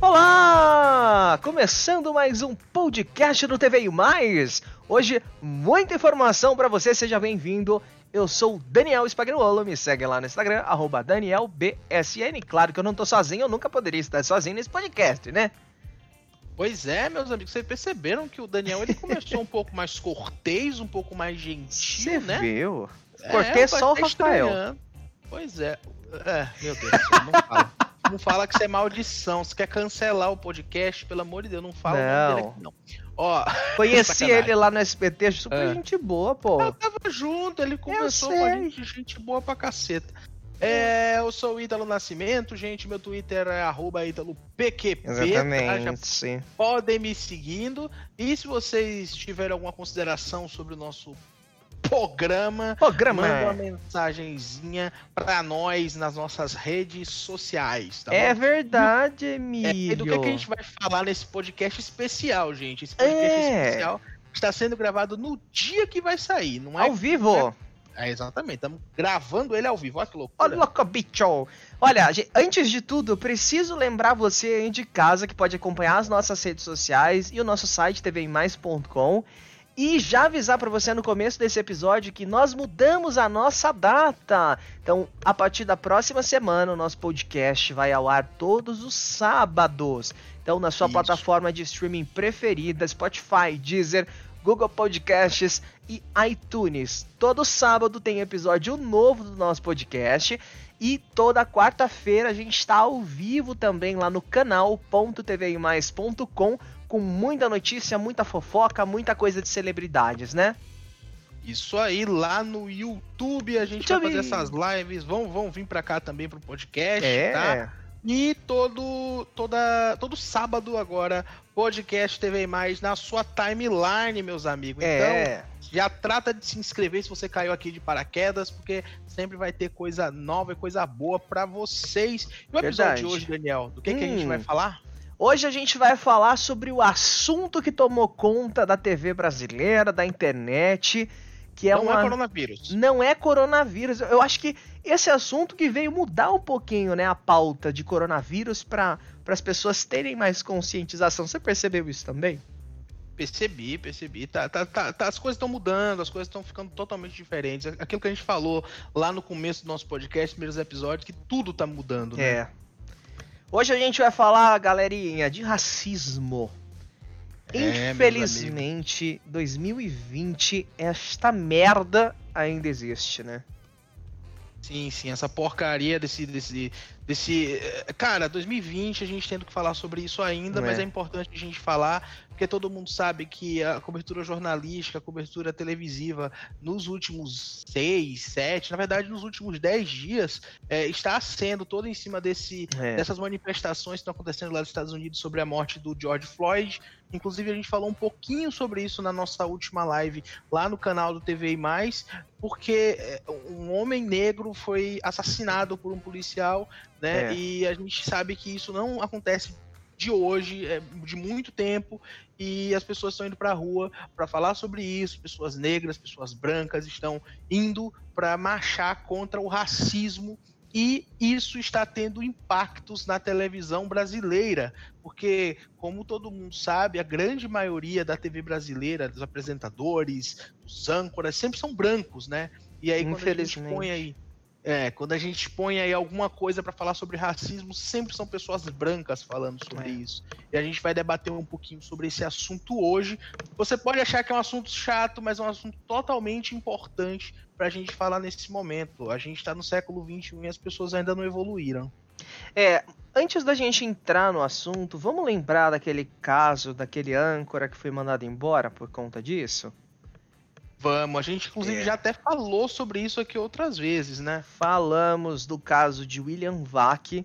Olá! Começando mais um podcast do TV Mais. Hoje, muita informação para você, seja bem-vindo. Eu sou o Daniel Spagnuolo, me segue lá no Instagram, DanielBSN. Claro que eu não tô sozinho, eu nunca poderia estar sozinho nesse podcast, né? Pois é, meus amigos, vocês perceberam que o Daniel ele começou um pouco mais cortês, um pouco mais gentil, Você né? viu? É, Cortês eu só o tô Rafael. estranhando. Pois é. É, meu Deus não fala. Não fala que isso é maldição. Se quer cancelar o podcast, pelo amor de Deus, não fala o nome dele aqui, não. Ó, Conheci ele lá no SBT, super É. gente boa, pô. eu tava junto, ele conversou com a gente, gente boa pra caceta. É, eu sou o Ítalo Nascimento, gente. Meu Twitter é arroba ItaloPQP. tá? Exatamente. podem me seguindo. E se vocês tiverem alguma consideração sobre o nosso programa, Programa. manda uma mensagenzinha pra nós nas nossas redes sociais, tá É bom? verdade, É, Emílio. e do que, que a gente vai falar nesse podcast especial, gente? Esse podcast É. especial está sendo gravado no dia que vai sair, não é? Ao vivo. É, exatamente, estamos gravando ele ao vivo. Olha que loucura. Olha, louco, bicho! Olha, antes de tudo, preciso lembrar você aí de casa que pode acompanhar as nossas redes sociais e o nosso site tvmais.com e já avisar pra você no começo desse episódio que nós mudamos a nossa data. Então, a partir da próxima semana, o nosso podcast vai ao ar todos os sábados. Então, na sua Isso. plataforma de streaming preferida, Spotify, Deezer, Google Podcasts e iTunes. Todo sábado tem episódio novo do nosso podcast. E toda quarta-feira a gente está ao vivo também lá no canal.tvimais.com com muita notícia, muita fofoca, muita coisa de celebridades, né? Isso aí, lá no YouTube a gente YouTube. vai fazer essas lives. Vão, vão vir pra cá também pro podcast, É. tá? E todo, toda, todo sábado agora, podcast TV Mais na sua timeline, meus amigos. Então, É. já trata de se inscrever se você caiu aqui de paraquedas, porque sempre vai ter coisa nova e coisa boa pra vocês. E o episódio Verdade. de hoje, Daniel, do que, que a gente Hum. vai falar? Hoje a gente vai falar sobre o assunto que tomou conta da TV brasileira, da internet, que é Não uma é coronavírus. não é coronavírus. Eu acho que esse assunto que veio mudar um pouquinho, né, a pauta de coronavírus para as pessoas terem mais conscientização. Você percebeu isso também? Percebi, percebi. Tá, tá, tá, tá- as coisas estão mudando, as coisas estão ficando totalmente diferentes. Aquilo que a gente falou lá no começo do nosso podcast, primeiros episódios, que tudo tá mudando, né? É. Hoje a gente vai falar, galerinha, de racismo. É, Infelizmente, 2020, esta merda ainda existe, né? Sim, sim, essa porcaria desse. desse, desse eh, cara, 2020 a gente tendo que falar sobre isso ainda, É. mas é importante a gente falar, porque todo mundo sabe que a cobertura jornalística, a cobertura televisiva, nos últimos seis, sete, na verdade, nos últimos dez dias, eh, está sendo toda em cima desse, É. dessas manifestações que estão acontecendo lá nos Estados Unidos sobre a morte do George Floyd. Inclusive, a gente falou um pouquinho sobre isso na nossa última live lá no canal do TV e Mais, porque é, um homem negro foi assassinado por um policial, né? É. E a gente sabe que isso não acontece de hoje, é de muito tempo, e as pessoas estão indo para a rua para falar sobre isso. Pessoas negras, pessoas brancas estão indo para marchar contra o racismo. E isso está tendo impactos na televisão brasileira, porque, como todo mundo sabe, a grande maioria da TV brasileira, dos apresentadores, dos âncoras, sempre são brancos, né? E aí, quando a gente põe aí. É, quando a gente põe aí alguma coisa para falar sobre racismo, sempre são pessoas brancas falando sobre É. isso. E a gente vai debater um pouquinho sobre esse assunto hoje. Você pode achar que é um assunto chato, mas é um assunto totalmente importante pra gente falar nesse momento. A gente tá no século XXI e as pessoas ainda não evoluíram. É, antes da gente entrar no assunto, vamos lembrar daquele caso daquele âncora que foi mandado embora por conta disso? Vamos, a gente inclusive É. já até falou sobre isso aqui outras vezes, né? Falamos do caso de William Vac.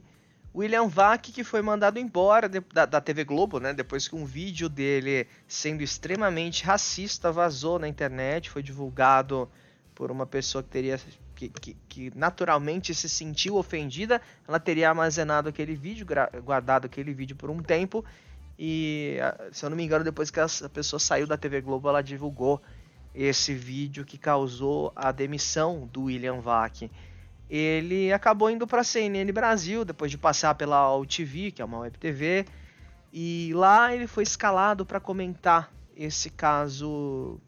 William Vac que foi mandado embora de- da, da TV Globo, né? Depois que um vídeo dele sendo extremamente racista vazou na internet, foi divulgado por uma pessoa que teria que, que- que naturalmente se sentiu ofendida, ela teria armazenado aquele vídeo, guardado aquele vídeo por um tempo e, ah, se eu não me engano, depois que essa pessoa saiu da TV Globo, ela divulgou esse vídeo que causou a demissão do William Vac. Ele acabou indo para a CNN Brasil depois de passar pela UTV, que é uma web TV, E lá ele foi escalado para comentar esse caso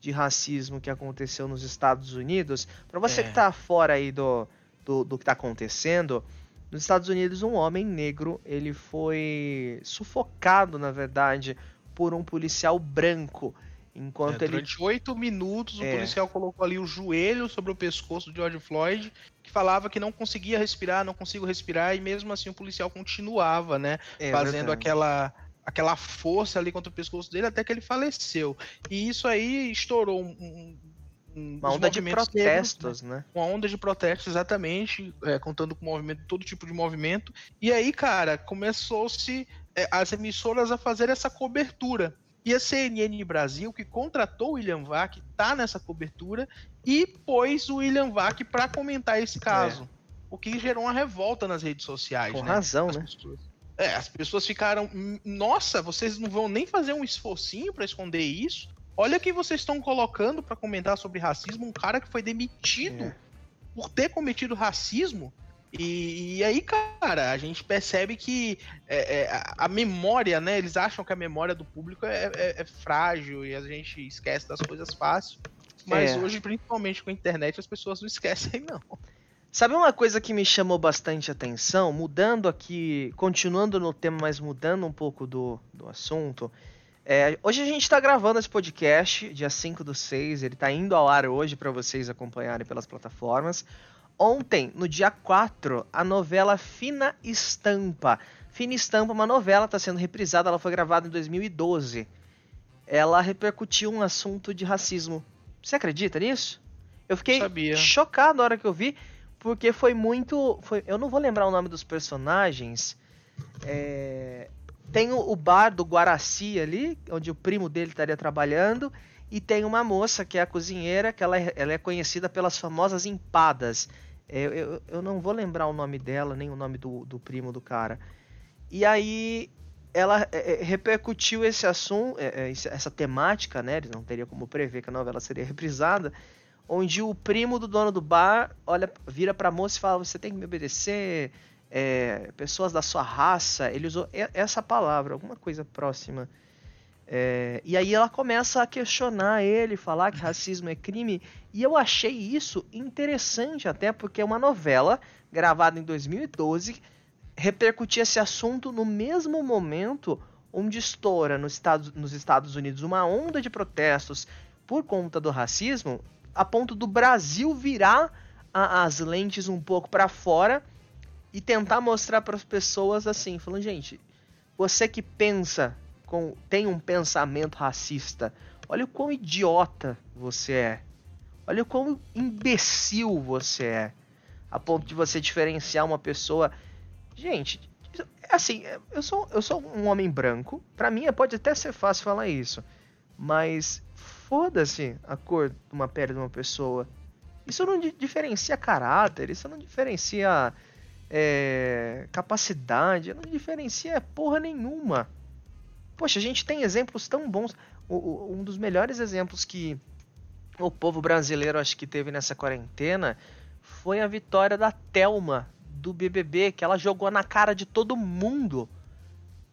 de racismo que aconteceu nos Estados Unidos. Para você é. que tá fora aí do, do, do que tá acontecendo, nos Estados Unidos um homem negro ele foi sufocado, na verdade, por um policial branco. Enquanto é, ele. Durante oito minutos, o é. policial colocou ali o joelho sobre o pescoço do George Floyd, que falava que não conseguia respirar, não consigo respirar, e mesmo assim o policial continuava, né? É, fazendo aquela, aquela força ali contra o pescoço dele até que ele faleceu. E isso aí estourou um, um uma onda de protestos, negros, né? Uma onda de protestos, exatamente, é, contando com movimento, todo tipo de movimento. E aí, cara, começou-se é, as emissoras a fazer essa cobertura. E a CNN Brasil, que contratou o William Vac, tá nessa cobertura e pôs o William Vac para comentar esse caso. É. O que gerou uma revolta nas redes sociais. Com né? razão, as né? Pessoas, é, as pessoas ficaram. Nossa, vocês não vão nem fazer um esforcinho para esconder isso? Olha quem vocês estão colocando para comentar sobre racismo, um cara que foi demitido é. por ter cometido racismo. E, e, aí, cara, a gente percebe que é, é, a memória, né? Eles acham que a memória do público é, é, é frágil e a gente esquece das coisas fácil. Mas é. hoje, principalmente com a internet, as pessoas não esquecem, não. Sabe uma coisa que me chamou bastante atenção? Mudando aqui, continuando no tema, mas mudando um pouco do, do assunto. É, hoje a gente está gravando esse podcast, dia 5 do 6, ele está indo ao ar hoje para vocês acompanharem pelas plataformas. Ontem, no dia 4, a novela Fina Estampa. Fina Estampa, uma novela, está sendo reprisada, ela foi gravada em 2012. Ela repercutiu um assunto de racismo. Você acredita nisso? Eu fiquei Sabia. chocado na hora que eu vi, porque foi muito. Foi, eu não vou lembrar o nome dos personagens. É, tem o, o bar do Guaraci ali, onde o primo dele estaria trabalhando. E tem uma moça que é a cozinheira, que ela é, ela é conhecida pelas famosas empadas. Eu, eu, eu, não vou lembrar o nome dela, nem o nome do, do primo do cara. E aí ela é, é repercutiu esse assunto, é, é essa temática, né? Eles não teriam como prever que a novela seria reprisada. Onde o primo do dono do bar olha, vira pra moça e fala: Você tem que me obedecer, é, pessoas da sua raça. Ele usou essa palavra, alguma coisa próxima. É, e aí ela começa a questionar ele, falar que racismo é crime. E eu achei isso interessante, até porque é uma novela gravada em 2012 repercutia esse assunto no mesmo momento onde estoura nos Estados, nos Estados Unidos uma onda de protestos por conta do racismo, a ponto do Brasil virar a, as lentes um pouco para fora e tentar mostrar para as pessoas assim, falando, gente, você que pensa com, tem um pensamento racista. Olha o quão idiota você é. Olha o quão imbecil você é. A ponto de você diferenciar uma pessoa. Gente, é assim, eu sou, eu sou um homem branco. Para mim pode até ser fácil falar isso. Mas foda-se a cor de uma pele de uma pessoa. Isso não diferencia caráter, isso não diferencia é, capacidade, não diferencia porra nenhuma. Poxa, a gente tem exemplos tão bons. O, o, um dos melhores exemplos que o povo brasileiro acho que teve nessa quarentena foi a vitória da Telma do BBB, que ela jogou na cara de todo mundo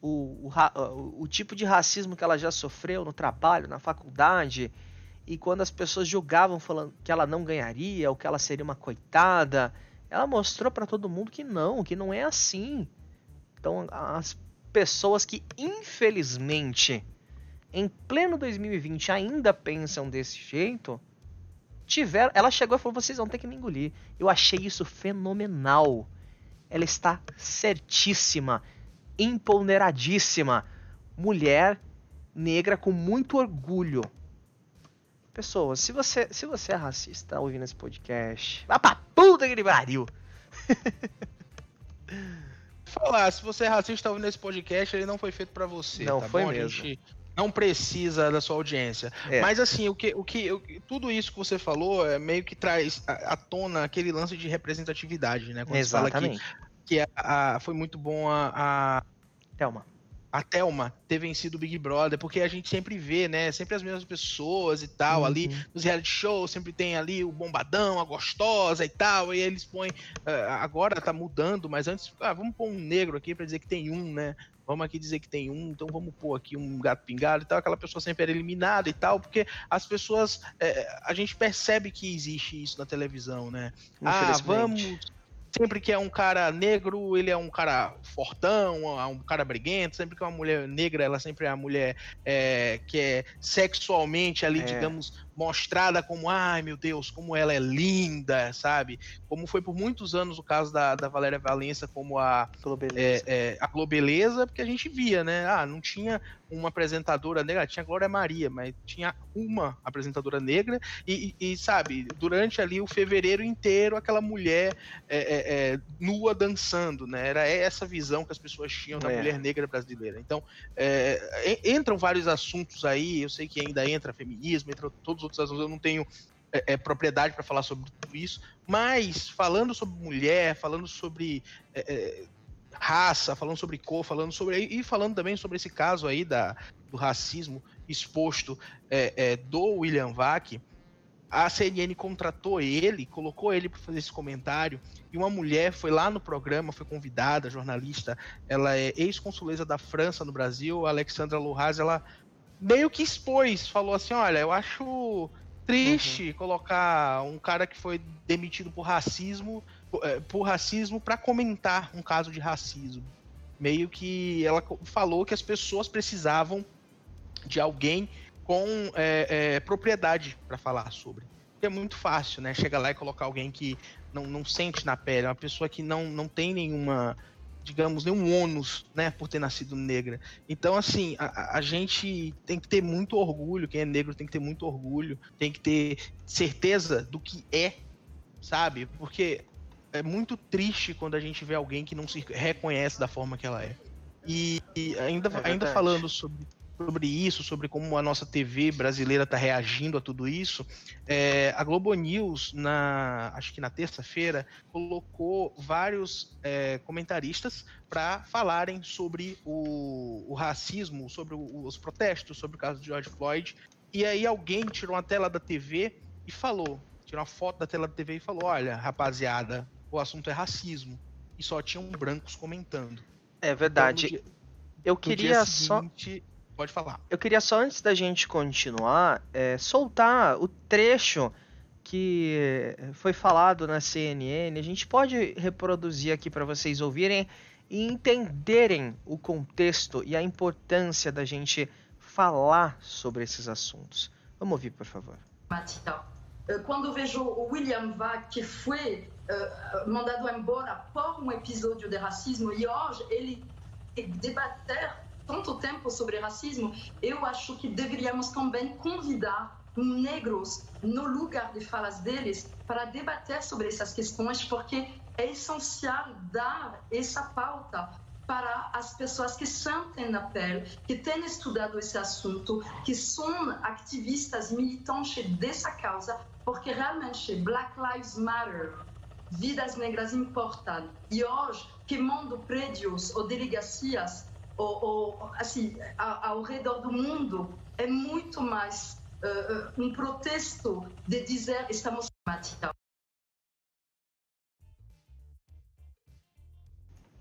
o, o, o tipo de racismo que ela já sofreu no trabalho, na faculdade. E quando as pessoas julgavam falando que ela não ganharia ou que ela seria uma coitada, ela mostrou para todo mundo que não, que não é assim. Então as pessoas que, infelizmente, em pleno 2020 ainda pensam desse jeito, tiveram. Ela chegou e falou: vocês vão ter que me engolir. Eu achei isso fenomenal. Ela está certíssima, empoderadíssima. Mulher negra com muito orgulho. Pessoas, se você, se você é racista ouvindo esse podcast, vá pra puta que pariu. falar, se você é racista ouvindo esse podcast, ele não foi feito para você. Não tá foi bom? mesmo. A gente não precisa da sua audiência. É. Mas assim, o que, o que, o, tudo isso que você falou é meio que traz à, tona aquele lance de representatividade, né? Quando Exatamente. Você fala que, que a, a, foi muito bom a, a Thelma a Thelma ter vencido o Big Brother, porque a gente sempre vê, né? Sempre as mesmas pessoas e tal, uhum. ali nos reality shows, sempre tem ali o bombadão, a gostosa e tal, e eles põem. Uh, agora tá mudando, mas antes, ah, vamos pôr um negro aqui para dizer que tem um, né? vamos aqui dizer que tem um, então vamos pôr aqui um gato pingado e tal, aquela pessoa sempre era eliminada e tal, porque as pessoas, é, a gente percebe que existe isso na televisão, né? Ah, vamos sempre que é um cara negro, ele é um cara fortão, um cara briguento. Sempre que é uma mulher negra, ela sempre é a mulher é, que é sexualmente ali, é. digamos, mostrada como, ai meu Deus, como ela é linda, sabe? Como foi por muitos anos o caso da, da Valéria Valença como a Globeleza. É, é, a Globeleza, porque a gente via, né? Ah, não tinha uma apresentadora negra, tinha Glória Maria, mas tinha uma apresentadora negra e, e, e sabe, durante ali o fevereiro inteiro aquela mulher é, é, é nua dançando, né? Era essa visão que as pessoas tinham da mulher negra brasileira. Então, entram vários assuntos aí, eu sei que ainda entra feminismo, entra todos eu não tenho é, é, propriedade para falar sobre tudo isso, mas falando sobre mulher, falando sobre é, é, raça, falando sobre cor, falando sobre. E falando também sobre esse caso aí da, do racismo exposto é, é, do William Vac, a CNN contratou ele, colocou ele para fazer esse comentário, e uma mulher foi lá no programa, foi convidada, jornalista, ela é ex-consuleza da França no Brasil, Alexandra Lohaz, ela meio que expôs, falou assim: olha, eu acho triste uhum. colocar um cara que foi demitido por racismo, é, por racismo para comentar um caso de racismo. Meio que ela falou que as pessoas precisavam de alguém com é, é, propriedade para falar sobre. É muito fácil, né? Chega lá e colocar alguém que não, não sente na pele, uma pessoa que não, não tem nenhuma digamos, nenhum ônus, né, por ter nascido negra. Então, assim, a, a, gente tem que ter muito orgulho, quem é negro tem que ter muito orgulho, tem que ter certeza do que é, sabe? Porque é muito triste quando a gente vê alguém que não se reconhece da forma que ela é. E, e ainda, é ainda falando sobre sobre isso, sobre como a nossa TV brasileira está reagindo a tudo isso, é, a Globo News, na, acho que na terça-feira, colocou vários é, comentaristas para falarem sobre o, o racismo, sobre o, os protestos, sobre o caso de George Floyd. E aí alguém tirou uma tela da TV e falou, tirou uma foto da tela da TV e falou: olha, rapaziada, o assunto é racismo. E só tinham brancos comentando. É verdade. Então, dia, eu queria seguinte, só Pode falar. Eu queria só, antes da gente continuar, é, soltar o trecho que foi falado na CNN. A gente pode reproduzir aqui para vocês ouvirem e entenderem o contexto e a importância da gente falar sobre esses assuntos. Vamos ouvir, por favor. Matita, eh, quando vejo o William Vac, que foi uh, mandado embora por um episódio de racismo, e hoje ele debater tanto tempo sobre racismo, eu acho que deveríamos também convidar negros no lugar de falas deles para debater sobre essas questões, porque é essencial dar essa pauta para as pessoas que sentem na pele, que têm estudado esse assunto, que são ativistas militantes dessa causa, porque realmente Black Lives Matter, vidas negras importam. E hoje, queimando prédios ou delegacias, ou, ou assim, ao, ao, redor do mundo, é muito mais uh, um protesto de dizer estamos climática.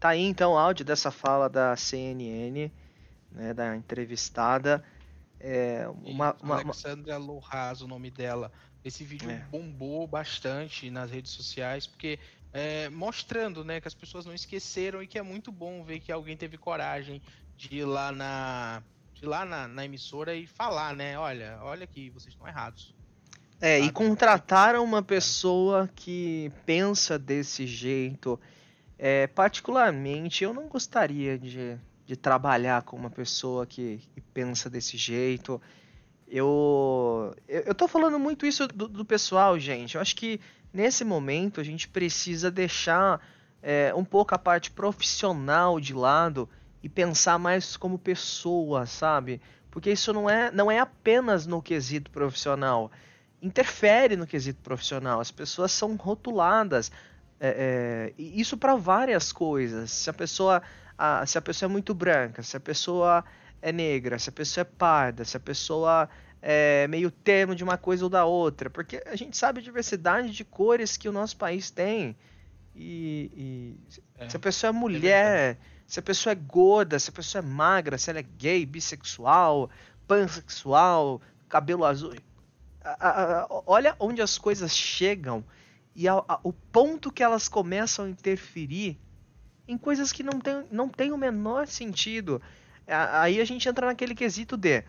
Tá aí então o áudio dessa fala da CNN, né, da entrevistada. É, uma, uma, Alexandra Lohaz, o nome dela. Esse vídeo é. bombou bastante nas redes sociais, porque é, mostrando né, que as pessoas não esqueceram e que é muito bom ver que alguém teve coragem de ir lá na, de lá na, na emissora e falar, né? Olha, olha aqui, vocês estão errados. É, e contrataram uma pessoa que pensa desse jeito. É, particularmente, eu não gostaria de, de trabalhar com uma pessoa que, que pensa desse jeito. Eu, eu, eu tô falando muito isso do, do pessoal, gente. Eu acho que nesse momento a gente precisa deixar é, um pouco a parte profissional de lado e pensar mais como pessoa, sabe? Porque isso não é, não é apenas no quesito profissional. Interfere no quesito profissional. As pessoas são rotuladas. É, é, isso para várias coisas. Se a pessoa, a, se a pessoa é muito branca, se a pessoa é negra, se a pessoa é parda, se a pessoa é, meio termo de uma coisa ou da outra, porque a gente sabe a diversidade de cores que o nosso país tem. E, e é, se a pessoa é, é mulher, se a pessoa é gorda, se a pessoa é magra, se ela é gay, bissexual, pansexual, cabelo azul. A, a, olha onde as coisas chegam e a, o ponto que elas começam a interferir em coisas que não tem, não tem o menor sentido. Aí a gente entra naquele quesito de.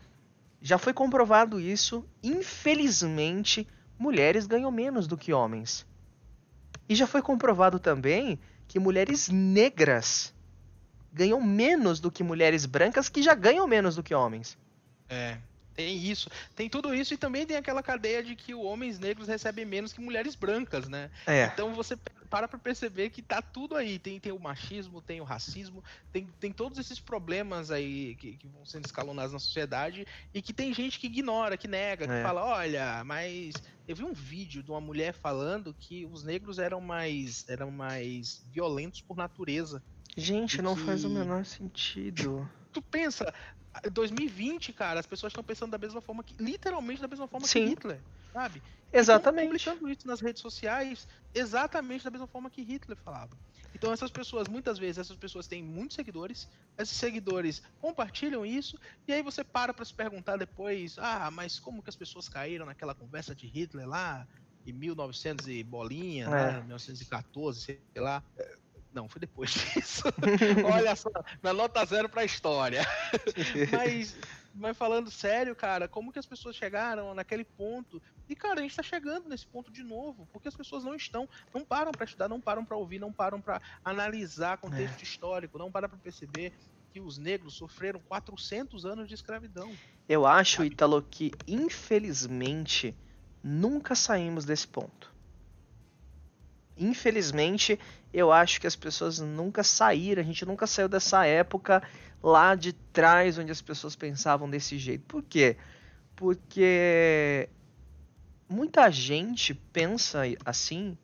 Já foi comprovado isso, infelizmente, mulheres ganham menos do que homens. E já foi comprovado também que mulheres negras ganham menos do que mulheres brancas que já ganham menos do que homens. É, tem isso. Tem tudo isso e também tem aquela cadeia de que homens negros recebem menos que mulheres brancas, né? É. Então você para pra perceber que tá tudo aí. Tem, tem o machismo, tem o racismo, tem, tem todos esses problemas aí que, que vão sendo escalonados na sociedade e que tem gente que ignora, que nega, que é. fala, olha, mas eu vi um vídeo de uma mulher falando que os negros eram mais eram mais violentos por natureza. Gente, não que... faz o menor sentido. Tu pensa, 2020, cara, as pessoas estão pensando da mesma forma que. Literalmente da mesma forma Sim. que Hitler, sabe? Exatamente. Estão publicando isso nas redes sociais exatamente da mesma forma que Hitler falava. Então essas pessoas, muitas vezes, essas pessoas têm muitos seguidores, esses seguidores compartilham isso, e aí você para para se perguntar depois, ah, mas como que as pessoas caíram naquela conversa de Hitler lá, em 1900 e bolinha, é. né, 1914, sei lá. Não, foi depois disso. Olha só, na nota zero pra história. mas, mas falando sério, cara, como que as pessoas chegaram naquele ponto? E, cara, a gente tá chegando nesse ponto de novo, porque as pessoas não estão, não param para estudar, não param para ouvir, não param para analisar contexto é. histórico, não param para perceber que os negros sofreram 400 anos de escravidão. Eu acho, Ítalo, que infelizmente nunca saímos desse ponto. Infelizmente, eu acho que as pessoas nunca saíram, a gente nunca saiu dessa época lá de trás onde as pessoas pensavam desse jeito. Por quê? Porque muita gente pensa assim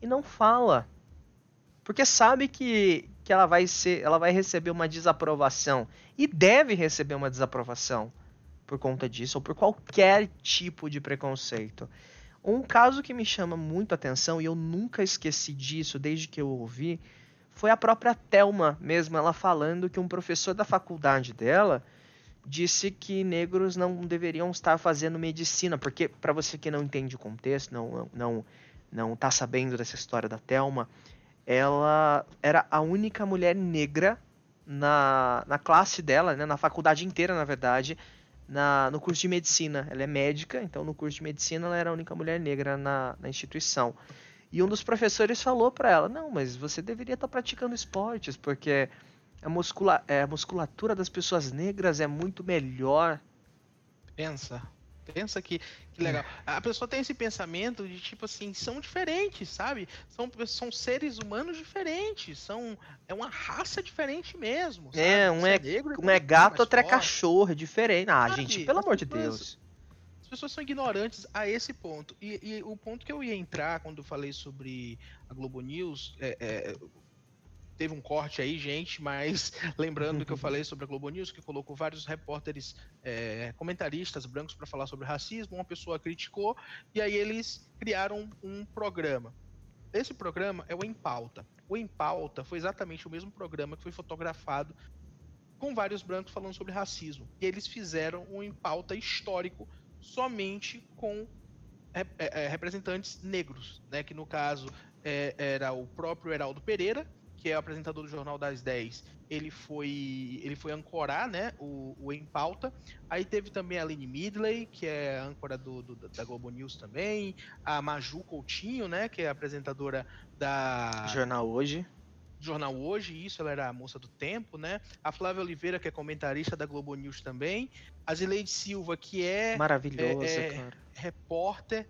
e não fala. Porque sabe que, que ela vai ser, ela vai receber uma desaprovação e deve receber uma desaprovação por conta disso ou por qualquer tipo de preconceito. Um caso que me chama muito a atenção e eu nunca esqueci disso desde que eu ouvi foi a própria Telma mesmo, ela falando que um professor da faculdade dela disse que negros não deveriam estar fazendo medicina, porque para você que não entende o contexto, não não não tá sabendo dessa história da Telma, ela era a única mulher negra na, na classe dela, né, na faculdade inteira, na verdade, na, no curso de medicina. Ela é médica, então no curso de medicina ela era a única mulher negra na, na instituição. E um dos professores falou para ela: Não, mas você deveria estar tá praticando esportes, porque a, muscula é, a musculatura das pessoas negras é muito melhor. Pensa. Pensa que, que legal. A pessoa tem esse pensamento de tipo assim, são diferentes, sabe? São, são seres humanos diferentes, são é uma raça diferente mesmo. Sabe? É, um é, é, negro, um é gato, outro é cachorro, é diferente. Ah, sabe? gente, pelo amor de Deus. As pessoas são ignorantes a esse ponto. E, e, o ponto que eu ia entrar quando eu falei sobre a Globo News, é, é teve um corte aí, gente, mas lembrando que eu falei sobre a Globo News, que colocou vários repórteres, é, comentaristas brancos para falar sobre racismo, uma pessoa criticou, e aí eles criaram um programa. Esse programa é o Em Pauta. O Em Pauta foi exatamente o mesmo programa que foi fotografado com vários brancos falando sobre racismo. E eles fizeram um Em Pauta histórico somente com é, é, representantes negros, né? Que no caso é, era o próprio Heraldo Pereira, que é o apresentador do Jornal das 10, ele foi ele foi ancorar, né, o, o Em Pauta. Aí teve também a Aline Midley, que é âncora do, do, da Globo News também, a Maju Coutinho, né, que é apresentadora da Jornal Hoje. Jornal Hoje, isso, ela era a moça do tempo, né? A Flávia Oliveira, que é comentarista da Globo News também. A Zileide Silva, que é, Maravilhosa, é, é repórter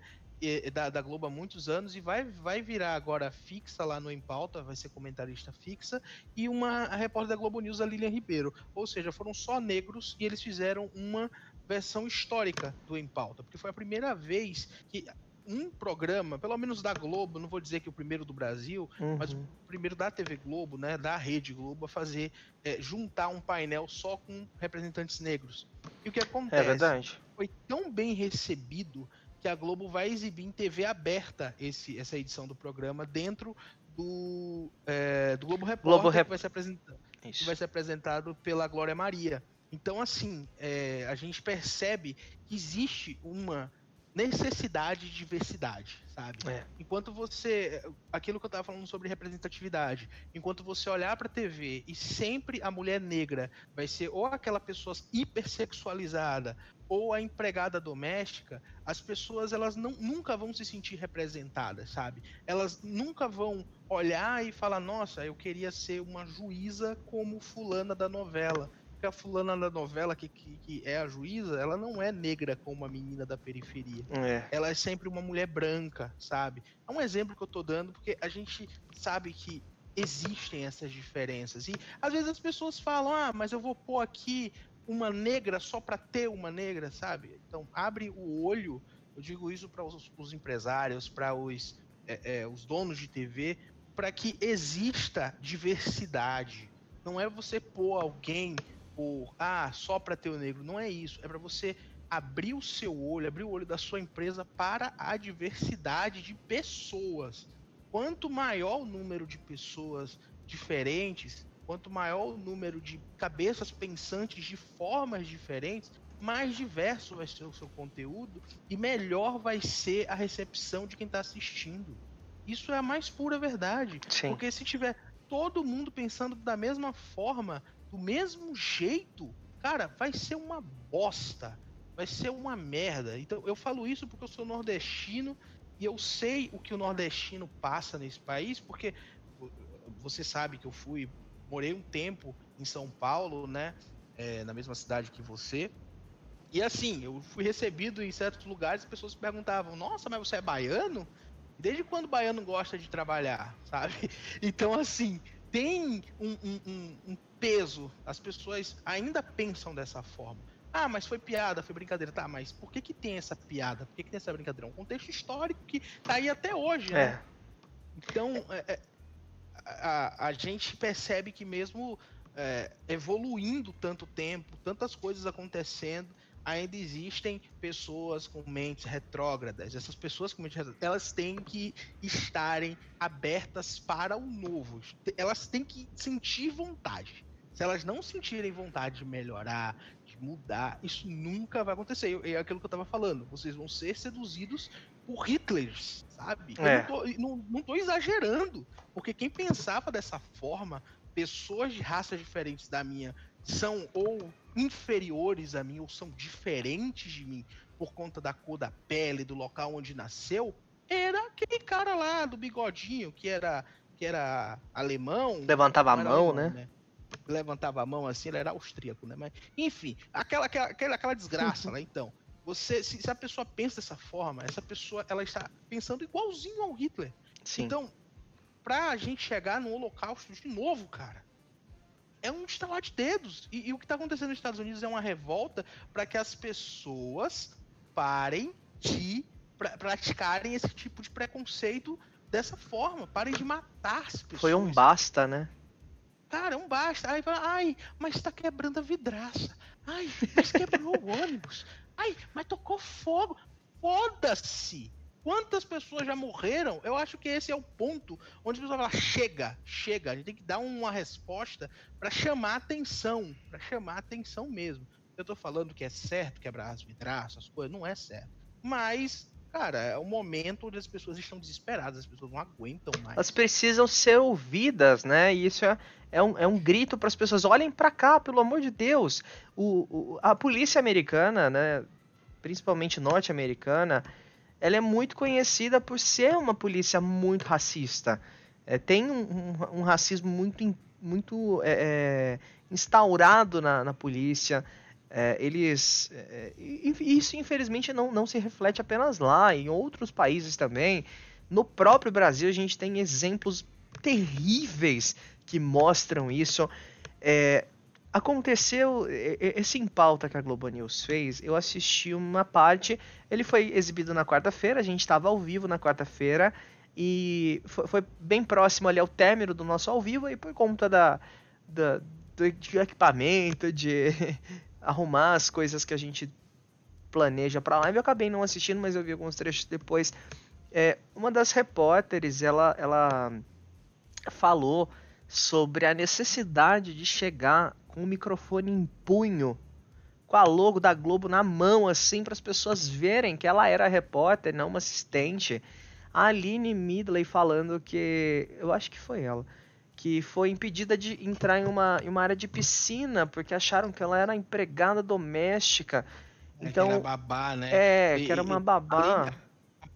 da, da, Globo há muitos anos e vai, vai virar agora fixa lá no Em Pauta, vai ser comentarista fixa, e uma a repórter da Globo News, a Lilian Ribeiro. Ou seja, foram só negros e eles fizeram uma versão histórica do Em Pauta, porque foi a primeira vez que um programa, pelo menos da Globo, não vou dizer que o primeiro do Brasil, uhum. mas o primeiro da TV Globo, né, da Rede Globo, a fazer, é, juntar um painel só com representantes negros. E o que acontece? É verdade. Foi tão bem recebido que a Globo vai exibir em TV aberta esse, essa edição do programa dentro do, é, do Globo Repórter, Globo Rep... que vai ser apresentado. Isso. que vai ser apresentado pela Glória Maria. Então, assim, é, a gente percebe que existe uma necessidade de diversidade, sabe? É. Enquanto você, aquilo que eu estava falando sobre representatividade, enquanto você olhar para a TV e sempre a mulher negra vai ser ou aquela pessoa hipersexualizada ou a empregada doméstica, as pessoas elas não, nunca vão se sentir representadas, sabe? Elas nunca vão olhar e falar: "Nossa, eu queria ser uma juíza como fulana da novela" que a fulana da novela, que, que, que, é a juíza, ela não é negra como a menina da periferia. É. Ela é sempre uma mulher branca, sabe? É um exemplo que eu tô dando, porque a gente sabe que existem essas diferenças. E às vezes as pessoas falam, ah, mas eu vou pôr aqui uma negra só para ter uma negra, sabe? Então abre o olho, eu digo isso para os, os, empresários, para os, é, é, os donos de TV, para que exista diversidade. Não é você pôr alguém por ah, só para ter o negro. Não é isso. É para você abrir o seu olho, abrir o olho da sua empresa para a diversidade de pessoas. Quanto maior o número de pessoas diferentes, quanto maior o número de cabeças pensantes de formas diferentes, mais diverso vai ser o seu conteúdo e melhor vai ser a recepção de quem está assistindo. Isso é a mais pura verdade. Sim. Porque se tiver todo mundo pensando da mesma forma, do mesmo jeito, cara, vai ser uma bosta. Vai ser uma merda. Então eu falo isso porque eu sou nordestino e eu sei o que o nordestino passa nesse país, porque você sabe que eu fui, morei um tempo em São Paulo, né? É, na mesma cidade que você. E assim, eu fui recebido em certos lugares, as pessoas perguntavam: Nossa, mas você é baiano? Desde quando baiano gosta de trabalhar, sabe? Então, assim, tem um, um, um, peso. As pessoas ainda pensam dessa forma. Ah, mas foi piada, foi brincadeira. Tá, mas por que, que tem essa piada? Por que, que tem essa brincadeira? É um contexto histórico que tá aí até hoje, né? É. Então, é, é, a, a gente percebe que mesmo é, evoluindo tanto tempo, tantas coisas acontecendo, ainda existem pessoas com mentes retrógradas. Essas pessoas com mentes retrógradas, elas têm que estarem abertas para o novo. Elas têm que sentir vontade. Se elas não sentirem vontade de melhorar, de mudar, isso nunca vai acontecer. É aquilo que eu estava falando. Vocês vão ser seduzidos por Hitlers, sabe? É. Eu não tô, não, não tô exagerando. Porque quem pensava dessa forma, pessoas de raças diferentes da minha são ou inferiores a mim ou são diferentes de mim por conta da cor da pele, do local onde nasceu, era aquele cara lá do bigodinho que era que era alemão. Levantava a mão, alemão, né? né? Levantava a mão assim, ele era austríaco, né? Mas, enfim, aquela, aquela, aquela desgraça, né? Então, você, se, se, a pessoa pensa dessa forma, essa pessoa ela está pensando igualzinho ao Hitler. Sim. Então, pra gente chegar no Holocausto de novo, cara, é um estalar de dedos. E, e o que está acontecendo nos Estados Unidos é uma revolta para que as pessoas parem de pra, praticarem esse tipo de preconceito dessa forma. Parem de matar as pessoas. Foi um basta, né? Cara, é um basta. Aí fala, ai, mas está quebrando a vidraça. Ai, mas quebrou o ônibus. Ai, mas tocou fogo. Foda-se! Quantas pessoas já morreram? Eu acho que esse é o ponto onde as pessoas falam: chega, chega. A gente tem que dar uma resposta para chamar atenção, para chamar atenção mesmo. Eu tô falando que é certo quebrar as vidraças, as coisas, não é certo. Mas, cara, é o momento onde as pessoas estão desesperadas, as pessoas não aguentam mais. Elas precisam ser ouvidas, né? E isso é, é, um, é um grito para as pessoas: olhem para cá, pelo amor de Deus. O, o, a polícia americana, né? Principalmente norte-americana ela é muito conhecida por ser uma polícia muito racista. É, tem um, um, um, racismo muito, muito é, é, instaurado na, na polícia. É, eles. É, isso, infelizmente, não, não se reflete apenas lá, em outros países também. No próprio Brasil, a gente tem exemplos terríveis que mostram isso. É, aconteceu esse em pauta que a Globo News fez. Eu assisti uma parte. Ele foi exibido na quarta-feira. A gente estava ao vivo na quarta-feira e foi, foi, bem próximo ali ao término do nosso ao vivo e por conta da, da do, equipamento, de arrumar as coisas que a gente planeja para live, eu acabei não assistindo, mas eu vi alguns trechos depois. É, uma das repórteres, ela, ela falou sobre a necessidade de chegar com o microfone em punho, com a logo da Globo na mão, assim, para as pessoas verem que ela era repórter, não uma assistente. A Aline Midley falando que. Eu acho que foi ela. Que foi impedida de entrar em uma, em uma área de piscina porque acharam que ela era empregada doméstica. Então, é que era babá, né? É, que era uma babá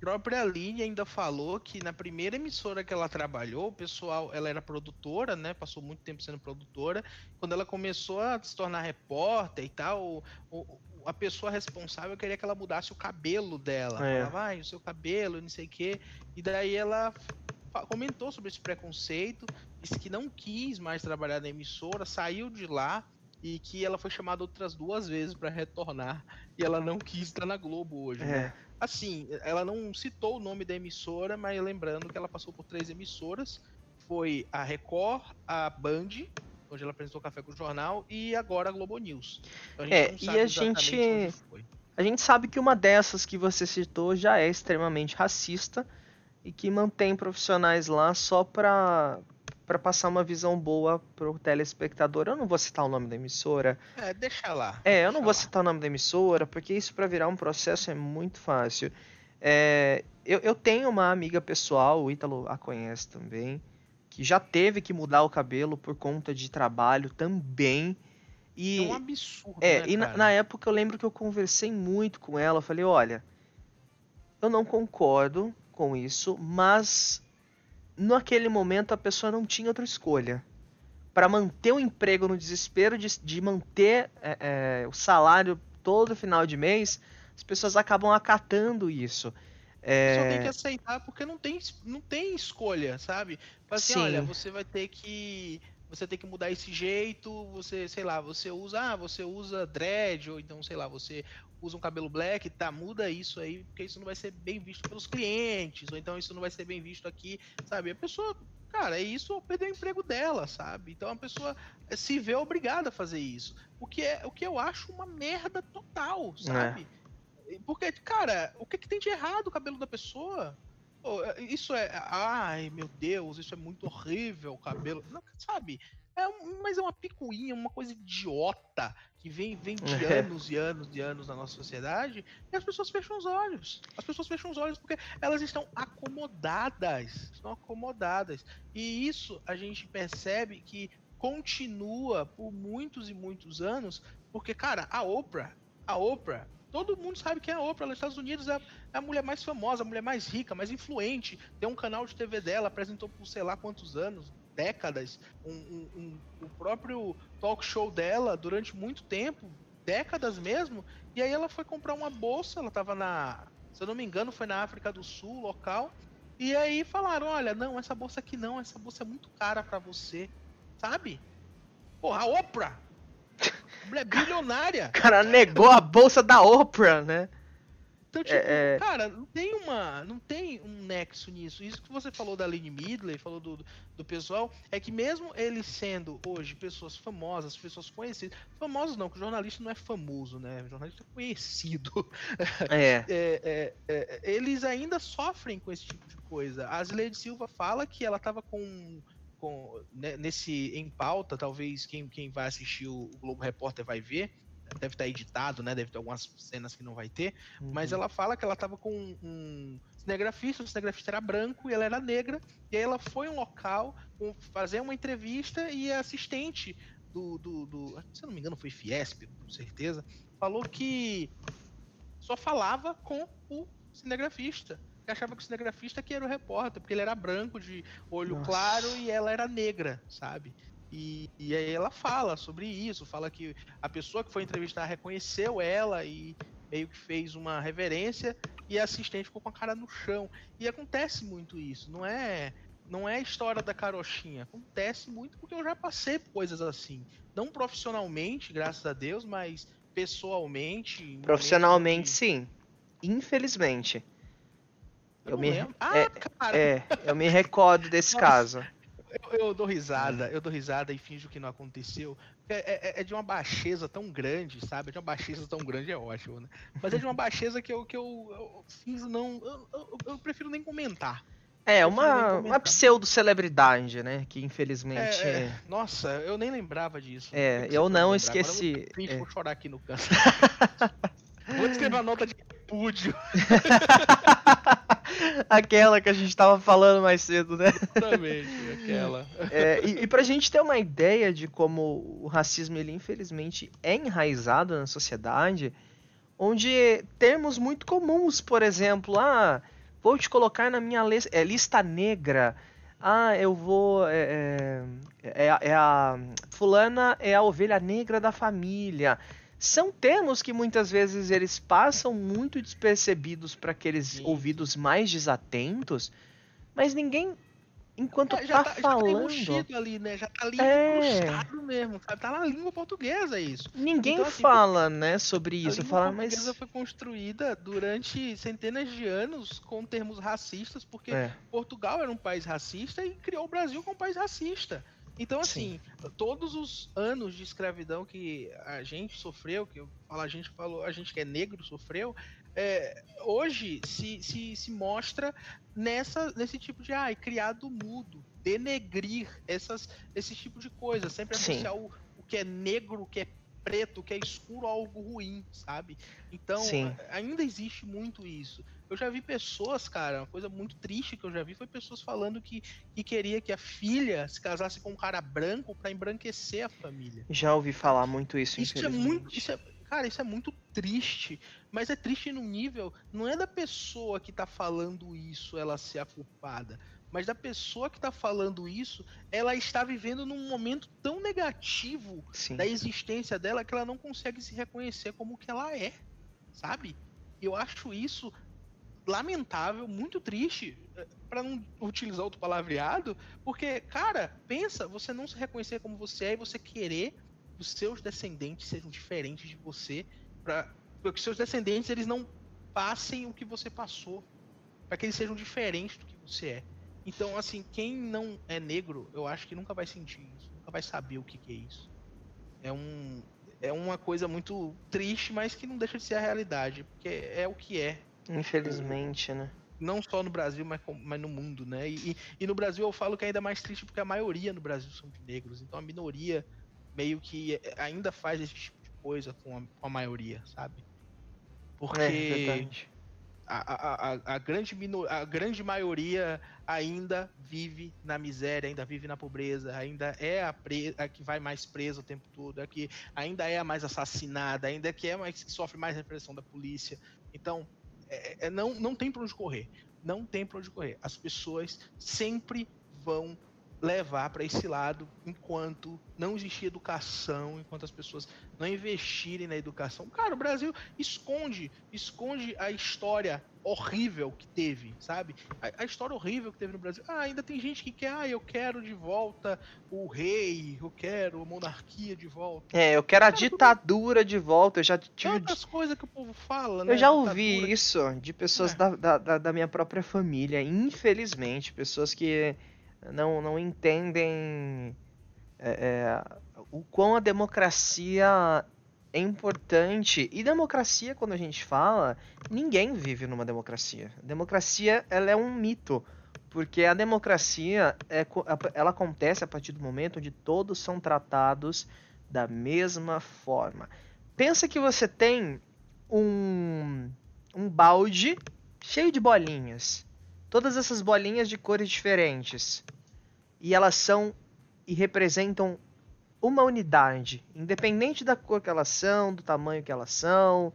própria Aline ainda falou que na primeira emissora que ela trabalhou, o pessoal, ela era produtora, né? Passou muito tempo sendo produtora. Quando ela começou a se tornar repórter e tal, o, o, a pessoa responsável queria que ela mudasse o cabelo dela. É. Falava, ah, o seu cabelo, não sei o quê. E daí ela comentou sobre esse preconceito, disse que não quis mais trabalhar na emissora, saiu de lá e que ela foi chamada outras duas vezes para retornar e ela não quis estar na Globo hoje. É. Né? Assim, ela não citou o nome da emissora, mas lembrando que ela passou por três emissoras. Foi a Record, a Band, onde ela apresentou Café com o Jornal, e agora a Globo News. Então, a é, e a gente. A gente sabe que uma dessas que você citou já é extremamente racista e que mantém profissionais lá só para para passar uma visão boa pro telespectador. Eu não vou citar o nome da emissora. É, deixa lá. É, eu não vou lá. citar o nome da emissora, porque isso para virar um processo é muito fácil. É, eu, eu tenho uma amiga pessoal, o Ítalo a conhece também, que já teve que mudar o cabelo por conta de trabalho também. E, é um absurdo. É, né, e na, na, época eu lembro que eu conversei muito com ela. Eu falei: olha, eu não concordo com isso, mas naquele momento a pessoa não tinha outra escolha. Para manter o emprego no desespero de, de manter é, é, o salário todo final de mês, as pessoas acabam acatando isso. É... Só tem que aceitar porque não tem, não tem escolha, sabe? Assim, Sim. olha, você vai ter que você tem que mudar esse jeito, você, sei lá, você usa, ah, você usa dread, ou então, sei lá, você usa um cabelo black, tá, muda isso aí, porque isso não vai ser bem visto pelos clientes, ou então isso não vai ser bem visto aqui, sabe? A pessoa, cara, é isso perder o emprego dela, sabe? Então a pessoa se vê obrigada a fazer isso. O que é o que eu acho uma merda total, sabe? É. Porque, cara, o que, que tem de errado o cabelo da pessoa? Isso é. Ai, meu Deus, isso é muito horrível, o cabelo. Não, sabe? É, mas é uma picuinha, uma coisa idiota que vem, vem de é. anos e anos e anos na nossa sociedade e as pessoas fecham os olhos. As pessoas fecham os olhos porque elas estão acomodadas. Estão acomodadas. E isso a gente percebe que continua por muitos e muitos anos, porque, cara, a Oprah, a Oprah, todo mundo sabe quem é a Oprah. Nos Estados Unidos é a mulher mais famosa, a mulher mais rica, mais influente. Tem um canal de TV dela, apresentou por sei lá quantos anos, décadas, um, um, um, o próprio talk show dela durante muito tempo, décadas mesmo, e aí ela foi comprar uma bolsa, ela tava na, se eu não me engano, foi na África do Sul, local, e aí falaram, olha, não, essa bolsa aqui não, essa bolsa é muito cara para você, sabe? Porra, a Oprah! Mulher bilionária! O cara negou a bolsa da Oprah, né? Então, tipo, é, é... cara, não tem uma. Não tem um nexo nisso. Isso que você falou da Lane Midley, falou do, do pessoal, é que mesmo eles sendo hoje pessoas famosas, pessoas conhecidas. Famosos não, que o jornalista não é famoso, né? O jornalista é conhecido. É. é, é, é eles ainda sofrem com esse tipo de coisa. A Zileide Silva fala que ela tava com. Com né, nesse em pauta, talvez quem, quem vai assistir o Globo Repórter vai ver deve estar editado, né? Deve ter algumas cenas que não vai ter. Uhum. Mas ela fala que ela estava com um cinegrafista, o cinegrafista era branco e ela era negra. E aí ela foi um local fazer uma entrevista e a assistente do, do, do, Se eu não me engano, foi Fiesp, com certeza. Falou que só falava com o cinegrafista. Achava que o cinegrafista que era o repórter, porque ele era branco, de olho Nossa. claro, e ela era negra, sabe? E, e aí ela fala sobre isso, fala que a pessoa que foi entrevistar reconheceu ela e meio que fez uma reverência e a assistente ficou com a cara no chão. E acontece muito isso, não é não é história da carochinha, acontece muito porque eu já passei por coisas assim, não profissionalmente, graças a Deus, mas pessoalmente. Profissionalmente, sim. Infelizmente. Eu, eu me, ah, é, é, eu me recordo desse Nossa. caso. Eu, eu, dou risada, eu dou risada e finjo que não aconteceu. É, é, é, de uma baixeza tão grande, sabe? É de uma baixeza tão grande é ótimo, né? Mas é de uma baixeza que eu, que eu, eu finjo não. Eu, eu, prefiro nem comentar. É, uma, uma pseudo-celebridade, né? Que infelizmente. É, é... Nossa, eu nem lembrava disso. É, eu não esqueci. Agora eu vou, é. chorar aqui no canto. vou escrever uma nota de repúdio. aquela que a gente tava falando mais cedo, né? Exatamente, aquela. É, e, e pra gente ter uma ideia de como o racismo, ele infelizmente é enraizado na sociedade, onde termos muito comuns, por exemplo, ah, vou te colocar na minha lista, é, lista negra, ah, eu vou. É, é, é, é, a. Fulana é a ovelha negra da família são termos que muitas vezes eles passam muito despercebidos para aqueles Sim. ouvidos mais desatentos, mas ninguém enquanto é, tá, tá falando já tá ali, né? Já tá ali é... mesmo, sabe? Tá na língua portuguesa isso. Ninguém então, assim, fala, né, sobre isso. A fala, mas portuguesa foi construída durante centenas de anos com termos racistas, porque é. Portugal era um país racista e criou o Brasil como um país racista. Então, assim, Sim. todos os anos de escravidão que a gente sofreu, que eu falo, a gente falou, a gente que é negro sofreu, é, hoje se, se, se mostra nessa, nesse tipo de ai, criado mudo, denegrir essas, esse tipo de coisa, sempre associar o, o que é negro, o que é preto, que é escuro, algo ruim, sabe? Então, Sim. ainda existe muito isso. Eu já vi pessoas, cara, uma coisa muito triste que eu já vi foi pessoas falando que, que queria que a filha se casasse com um cara branco para embranquecer a família. Já ouvi falar muito isso, isso é muito, isso é, cara, isso é muito triste, mas é triste no nível, não é da pessoa que tá falando isso ela ser a culpada, mas da pessoa que tá falando isso, ela está vivendo num momento tão negativo Sim. da existência dela que ela não consegue se reconhecer como que ela é, sabe? Eu acho isso lamentável, muito triste, eh, para não utilizar outro palavreado, porque, cara, pensa, você não se reconhecer como você é e você querer que os seus descendentes sejam diferentes de você, para que seus descendentes eles não passem o que você passou, para que eles sejam diferentes do que você é. Então, assim, quem não é negro, eu acho que nunca vai sentir isso, nunca vai saber o que, que é isso. É um é uma coisa muito triste, mas que não deixa de ser a realidade, porque é o que é. Infelizmente, né? Não só no Brasil, mas, mas no mundo, né? E, e, no Brasil eu falo que é ainda mais triste porque a maioria no Brasil são de negros. Então a minoria meio que ainda faz esse tipo de coisa com a, com a maioria, sabe? Porque é, a, a, a, grande a grande maioria ainda vive na miséria, ainda vive na pobreza, ainda é a, pre, a que vai mais presa o tempo todo, a que ainda é a mais assassinada, ainda é que é mais que sofre mais repressão da polícia. Então, é, é, não, não tem para onde correr. Não tem para onde correr. As pessoas sempre vão levar para esse lado enquanto não existir educação, enquanto as pessoas não investirem na educação. Cara, o Brasil esconde, esconde a história horrível que teve, sabe? A, a, história horrível que teve no Brasil. Ah, ainda tem gente que quer, ah, eu quero de volta o rei, eu quero a monarquia de volta. É, eu quero a Cara, ditadura tudo... de volta. Eu já tive. Tantas coisas que o povo fala, né? Eu já ouvi isso de pessoas é. da, da, da minha própria família, infelizmente, pessoas que não, não entendem é, é, o quão a democracia é importante. E democracia, quando a gente fala, ninguém vive numa democracia. democracia ela é um mito. Porque a democracia é, ela acontece a partir do momento onde todos são tratados da mesma forma. Pensa que você tem um, um balde cheio de bolinhas. Todas essas bolinhas de cores diferentes. E elas são e representam uma unidade, independente da cor que elas são, do tamanho que elas são.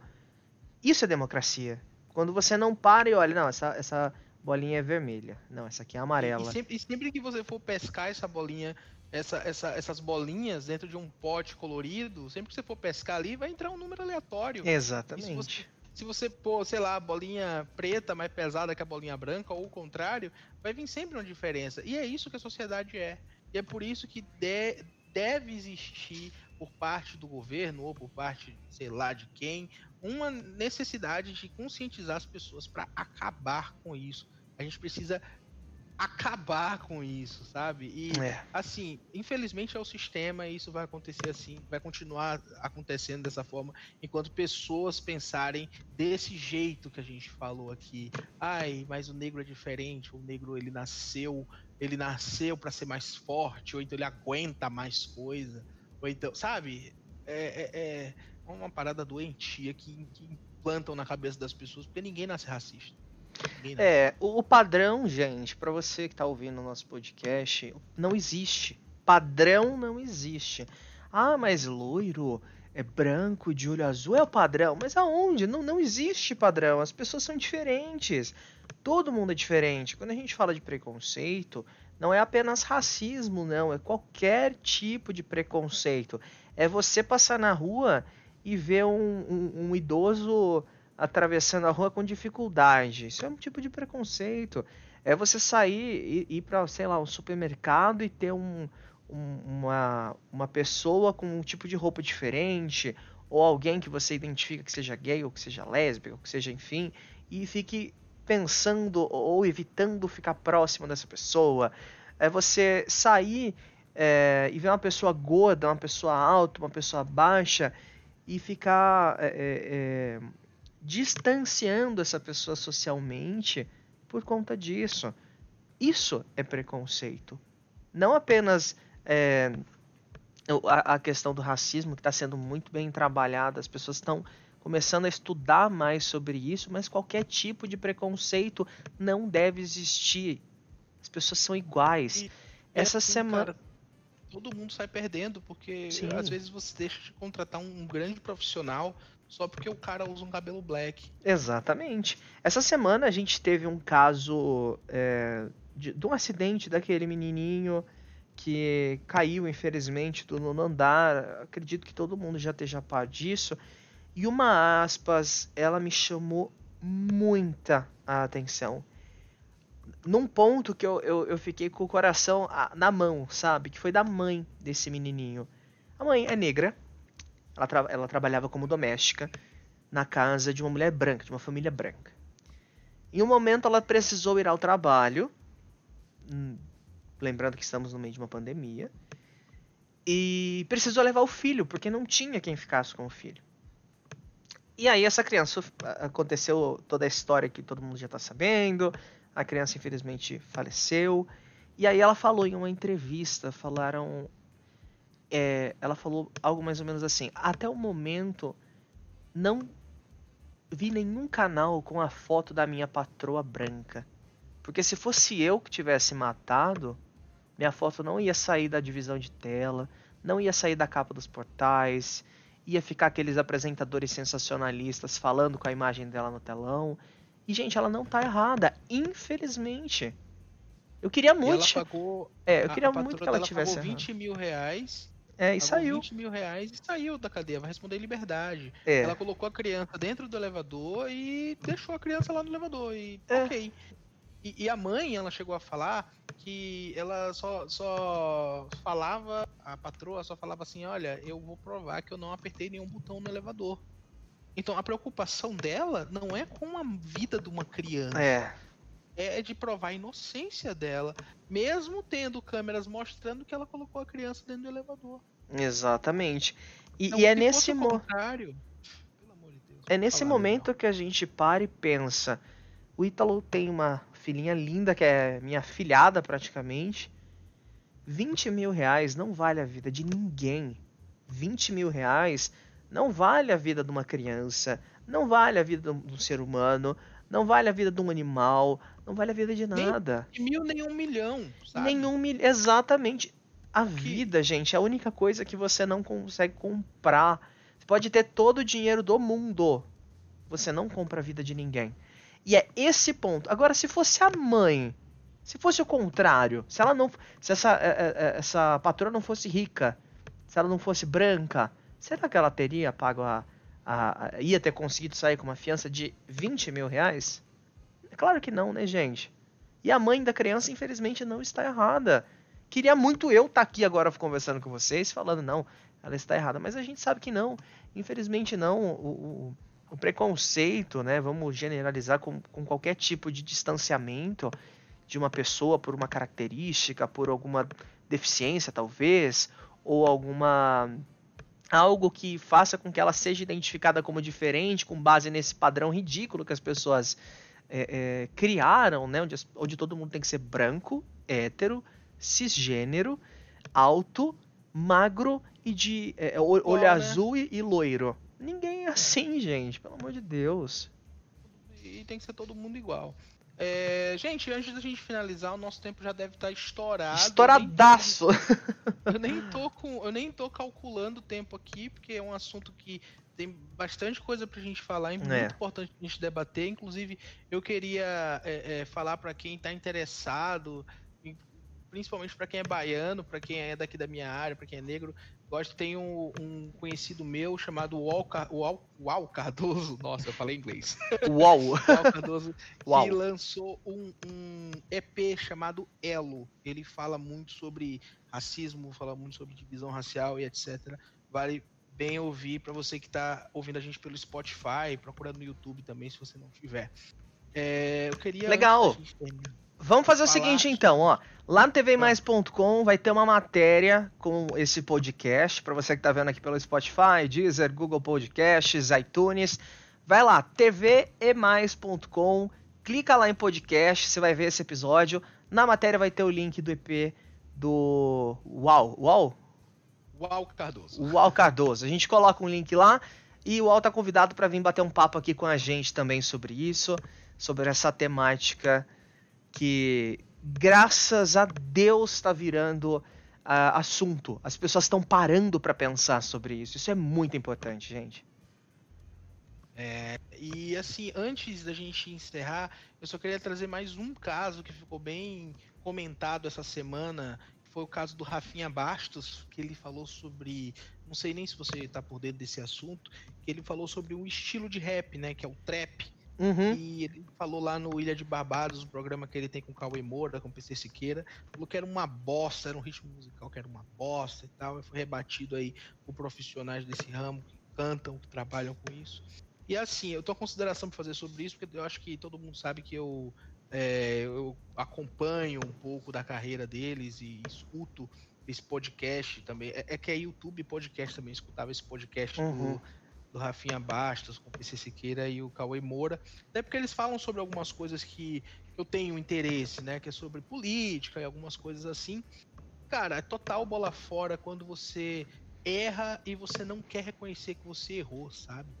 Isso é democracia. Quando você não para e olha, não, essa, essa bolinha é vermelha. Não, essa aqui é amarela. E, e, sempre, e sempre, que você for pescar essa bolinha, essa, essa, essas bolinhas dentro de um pote colorido, sempre que você for pescar ali, vai entrar um número aleatório. Exatamente se você pôr, sei lá, a bolinha preta mais pesada que a bolinha branca, ou o contrário, vai vir sempre uma diferença. E é isso que a sociedade é. E é por isso que de, deve existir, por parte do governo, ou por parte, sei lá, de quem, uma necessidade de conscientizar as pessoas para acabar com isso. A gente precisa acabar com isso, sabe? E É. assim, infelizmente é o sistema e isso vai acontecer assim, vai continuar acontecendo dessa forma enquanto pessoas pensarem desse jeito que a gente falou aqui. Ai, mas o negro é diferente, o negro ele nasceu, ele nasceu para ser mais forte, ou então ele aguenta mais coisa, ou então, sabe? É, é- é uma parada doentia que, que implantam na cabeça das pessoas, porque ninguém nasce racista. É, o, o padrão, gente, pra você que tá ouvindo o nosso podcast, não existe. Padrão não existe. Ah, mas loiro, é branco, de olho azul é o padrão. Mas aonde? Não, não existe padrão. As pessoas são diferentes. Todo mundo é diferente. Quando a gente fala de preconceito, não é apenas racismo, não. É qualquer tipo de preconceito. É você passar na rua e ver um, um- um idoso atravessando a rua com dificuldade. Isso é um tipo de preconceito. É você sair e ir para, sei lá, um supermercado e ter um, um- uma, uma pessoa com um tipo de roupa diferente, ou alguém que você identifica que seja gay, ou que seja lésbica, ou que seja, enfim, e fique pensando ou evitando ficar próximo dessa pessoa. É você sair é, e ver uma pessoa gorda, uma pessoa alta, uma pessoa baixa e ficar é, é, é, distanciando essa pessoa socialmente por conta disso. Isso é preconceito. Não apenas é, a, a questão do racismo, que está sendo muito bem trabalhada, as pessoas estão começando a estudar mais sobre isso, mas qualquer tipo de preconceito não deve existir. As pessoas são iguais. E- Essa É assim, semana. cara, todo mundo sai perdendo, porque Sim. às vezes você deixa de contratar um grande profissional só porque o cara usa um cabelo black. Exatamente. Essa semana a gente teve um caso é, de, de um acidente daquele menininho que caiu, infelizmente, do nono andar. Acredito que todo mundo já esteja a par disso. E uma aspas, ela me chamou muita atenção. Num ponto que eu, eu, eu fiquei com o coração ah, na mão, sabe? Que foi da mãe desse menininho. A mãe é negra. Ela, tra- ela trabalhava como doméstica na casa de uma mulher branca, de uma família branca. Em um momento ela precisou ir ao trabalho, hum, lembrando que estamos no meio de uma pandemia, e precisou levar o filho, porque não tinha quem ficasse com o filho. E aí essa criança aconteceu toda a história que todo mundo já está sabendo. A criança infelizmente faleceu. E aí ela falou em uma entrevista, falaram é, ela falou algo mais ou menos assim: até o momento não vi nenhum canal com a foto da minha patroa branca. Porque se fosse eu que tivesse matado, minha foto não ia sair da divisão de tela, não ia sair da capa dos portais, ia ficar aqueles apresentadores sensacionalistas falando com a imagem dela no telão. E, gente, ela não tá errada, infelizmente. Eu queria E muito. ela pagou. É, eu queria muito que ela tivesse pagou errado. 20 mil reais. É, e saiu. 20 mil reais e saiu da cadeia. Vai responder em liberdade. É. Ela colocou a criança dentro do elevador e deixou a criança lá no elevador. E É. ok. E, e a mãe, ela chegou a falar que ela só, só falava, a patroa só falava assim: olha, eu vou provar que eu não apertei nenhum botão no elevador. Então a preocupação dela não é com a vida de uma criança, É. é de provar a inocência dela, mesmo tendo câmeras mostrando que ela colocou a criança dentro do elevador. Exatamente. E, Então, e é se nesse fosse o mo contrário, pelo amor de Deus, É nesse momento que a gente para e pensa. O Ítalo tem uma filhinha linda, que é minha filhada praticamente. 20 mil reais não vale a vida de ninguém. 20 mil reais não vale a vida de uma criança, não vale a vida de um ser humano, não vale a vida de um animal, não vale a vida de Nem nada. De mil nem um milhão, sabe? Nenhum mil... Exatamente. A vida, gente, é a única coisa que você não consegue comprar. Você pode ter todo o dinheiro do mundo. Você não compra a vida de ninguém. E é esse ponto. Agora, se fosse a mãe, se fosse o contrário, se ela não. Se essa, é, é, é, essa patroa não fosse rica, se ela não fosse branca, será que ela teria pago a. a- ia ter conseguido sair com uma fiança de 20 mil reais? É claro que não, né, gente? E a mãe da criança, infelizmente, não está errada. Queria muito eu estar aqui agora conversando com vocês, falando, não, ela está errada. Mas a gente sabe que não. Infelizmente, não. O, o- o preconceito, né? Vamos generalizar com, com qualquer tipo de distanciamento, de uma pessoa por uma característica, por alguma deficiência talvez, ou alguma algo que faça com que ela seja identificada como diferente com base nesse padrão ridículo que as pessoas é, é, criaram, né? Onde, onde todo mundo tem que ser branco, hétero, cisgênero, alto, magro e de é, olho né? azul e, e loiro. Ninguém é assim, gente, pelo amor de Deus. E tem que ser todo mundo igual. É, gente, antes da gente finalizar, o nosso tempo já deve estar estourado. Estouradaço! Eu nem tô, com, eu nem tô calculando o tempo aqui, porque é um assunto que tem bastante coisa pra gente falar, é muito é. importante a gente debater. Inclusive, eu queria é, é, falar para quem tá interessado principalmente para quem é baiano, para quem é daqui da minha área, para quem é negro. Gosto, tem um, um conhecido meu chamado Uau, Uau, Cardoso. Nossa, eu falei inglês. Uau! Uau Cardoso, Uau. que lançou um, um, EP chamado Elo. Ele fala muito sobre racismo, fala muito sobre divisão racial e etc. Vale bem ouvir para você que está ouvindo a gente pelo Spotify, procurando no YouTube também, se você não tiver. É, eu queria. Legal! Vamos fazer o seguinte então, ó. Lá no tvmais.com vai ter uma matéria com esse podcast para você que está vendo aqui pelo Spotify, Deezer, Google Podcasts, iTunes. Vai lá, tvemais.com, clica lá em podcast, você vai ver esse episódio. Na matéria vai ter o link do EP do Uau, Uau? Uau Cardoso. Uau Cardoso. A gente coloca um link lá e o Uau tá convidado para vir bater um papo aqui com a gente também sobre isso, sobre essa temática que graças a Deus está virando uh, assunto. As pessoas estão parando para pensar sobre isso. Isso é muito importante, gente. É, e assim, antes da gente encerrar, eu só queria trazer mais um caso que ficou bem comentado essa semana. Foi o caso do Rafinha Bastos, que ele falou sobre. Não sei nem se você está por dentro desse assunto, que ele falou sobre um estilo de rap, né? Que é o trap Uhum. E ele falou lá no Ilha de Barbados, o programa que ele tem com o Cauê Moura, com o PC Siqueira, falou que era uma bosta, era um ritmo musical que era uma bosta e tal. E foi rebatido aí por profissionais desse ramo que cantam, que trabalham com isso. E assim, eu tô consideração para fazer sobre isso, porque eu acho que todo mundo sabe que eu, é, eu acompanho um pouco da carreira deles e escuto esse podcast também. É, é que é YouTube podcast também, escutava esse podcast uhum. do do Rafinha Bastos, com o PC Siqueira e o Cauê Moura, até porque eles falam sobre algumas coisas que eu tenho interesse, né, que é sobre política e algumas coisas assim. Cara, é total bola fora quando você erra e você não quer reconhecer que você errou, sabe?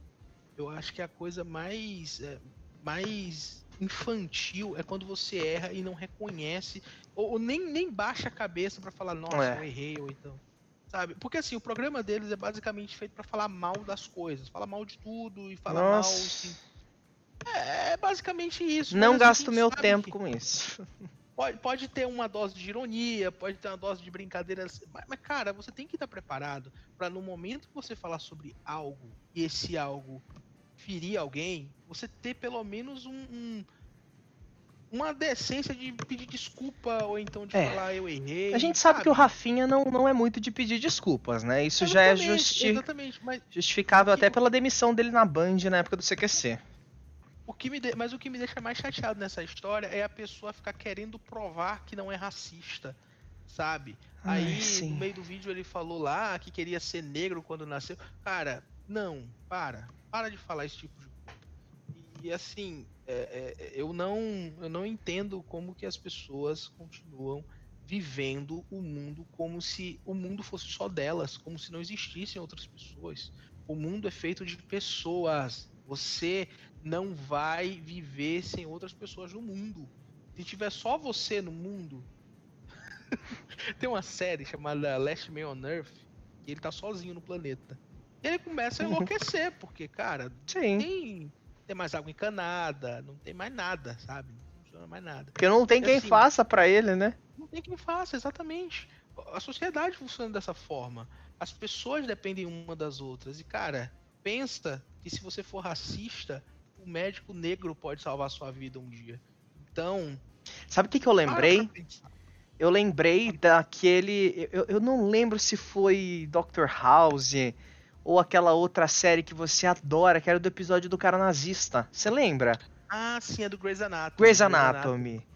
Eu acho que a coisa mais é, mais infantil é quando você erra e não reconhece ou, ou nem, nem baixa a cabeça para falar, nossa, é. eu errei ou então Sabe? Porque assim, o programa deles é basicamente feito para falar mal das coisas, falar mal de tudo e falar Nossa. mal assim. É, é basicamente isso. Não gasto meu tempo que... com isso. Pode, pode ter uma dose de ironia, pode ter uma dose de brincadeiras, mas, mas cara, você tem que estar preparado para no momento que você falar sobre algo e esse algo ferir alguém, você ter pelo menos um, um uma decência de pedir desculpa ou então de é. falar eu errei. A gente sabe, sabe, que o Rafinha não, não é muito de pedir desculpas, né? Isso já é justi mas... justificável até pela demissão dele na Band na época do CQC. O que me de... Mas o que me deixa mais chateado nessa história é a pessoa ficar querendo provar que não é racista, sabe? Ai, Aí, no meio do vídeo, ele falou lá que queria ser negro quando nasceu. Cara, não, para. Para de falar esse tipo de. E assim, é, é, eu, não, eu não entendo como que as pessoas continuam vivendo o mundo como se o mundo fosse só delas, como se não existissem outras pessoas. O mundo é feito de pessoas. Você não vai viver sem outras pessoas no mundo. Se tiver só você no mundo. Tem uma série chamada Last Man on Earth, e ele tá sozinho no planeta. E ele começa a enlouquecer, porque, cara, Sim. tem tem mais água encanada, não tem mais nada, sabe? Não funciona mais nada. Porque não tem quem assim, faça para ele, né? Não tem quem faça, exatamente. A sociedade funciona dessa forma. As pessoas dependem uma das outras. E, cara, pensa que se você for racista, o médico negro pode salvar a sua vida um dia. Então. Sabe o que, que eu lembrei? Eu lembrei daquele. Eu, eu não lembro se foi Dr. House ou aquela outra série que você adora, que era do episódio do cara nazista. Você lembra? Ah, sim, é do Grey's Anatomy. Grey's Anatomy.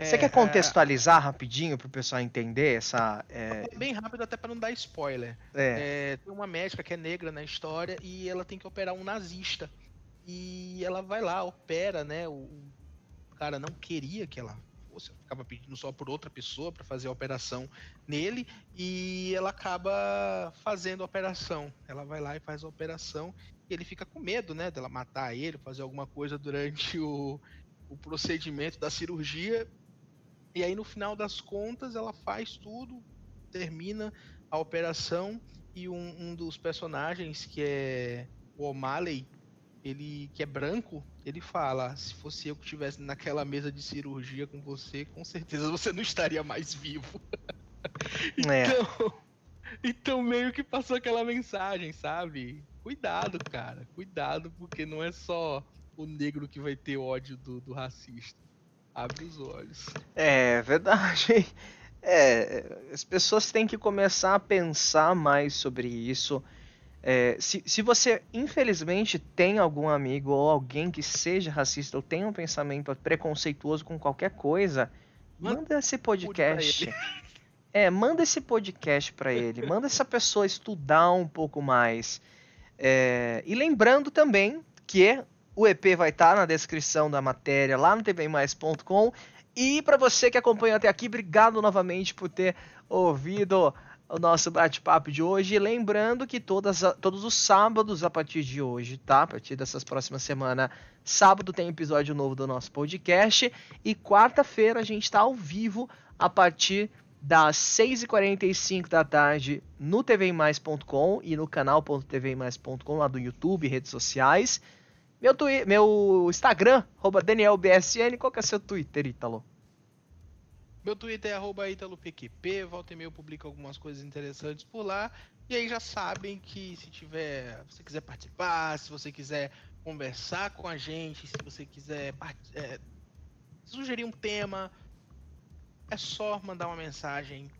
Você É, quer contextualizar rapidinho pro pessoal entender essa. É, é bem rápido até pra não dar spoiler. é, É, tem uma médica que é negra na história e ela tem que operar um nazista. E ela vai lá, opera, né? O, o cara não queria que ela ela ficava pedindo só por outra pessoa para fazer a operação nele e ela acaba fazendo a operação. Ela vai lá e faz a operação e ele fica com medo, né, dela matar ele, fazer alguma coisa durante o, o procedimento da cirurgia. E aí no final das contas ela faz tudo, termina a operação e um, um dos personagens que é o O'Malley, ele que é branco, ele fala: se fosse eu que estivesse naquela mesa de cirurgia com você, com certeza você não estaria mais vivo. é. Então, então meio que passou aquela mensagem, sabe? Cuidado, cara, cuidado, porque não é só o negro que vai ter ódio do, do racista. Abre os olhos. É verdade. É, as pessoas têm que começar a pensar mais sobre isso. É, se, se você, infelizmente, tem algum amigo ou alguém que seja racista ou tem um pensamento preconceituoso com qualquer coisa, Manda manda esse podcast. É, manda esse podcast pra ele. Manda essa pessoa estudar um pouco mais. É, e lembrando também que o EP vai estar na descrição da matéria lá no tvmais.com. E para você que acompanhou até aqui, obrigado novamente por ter ouvido o nosso bate-papo de hoje. Lembrando que todas, todos os sábados a partir de hoje, tá? A partir dessas próximas semanas, sábado tem episódio novo do nosso podcast. E quarta-feira a gente está ao vivo a partir das 6h45 da tarde no tvmais.com e no canal.tvmais.com lá do YouTube, redes sociais. Meu, twi meu Instagram, DanielBSN. Qual que é seu Twitter, Ítalo? Meu Twitter é arroba ItaloPQP, volta e meia eu publico algumas coisas interessantes por lá. E aí já sabem que se tiver, se você quiser participar, se você quiser conversar com a gente, se você quiser é, sugerir um tema, é só mandar uma mensagem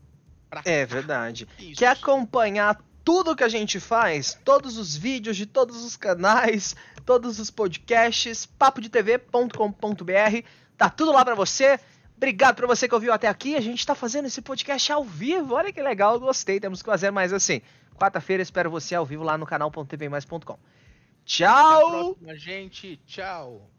pra É verdade. Isso. Quer acompanhar tudo que a gente faz? Todos os vídeos de todos os canais, todos os podcasts, papodetv.com.br. Tá tudo lá pra você. Obrigado pra você que ouviu até aqui. A gente tá fazendo esse podcast ao vivo. Olha que legal, gostei. Temos que fazer mais assim. Quarta-feira espero você ao vivo lá no canal.tvmais.com. Até a Tchau! próxima, gente. Tchau.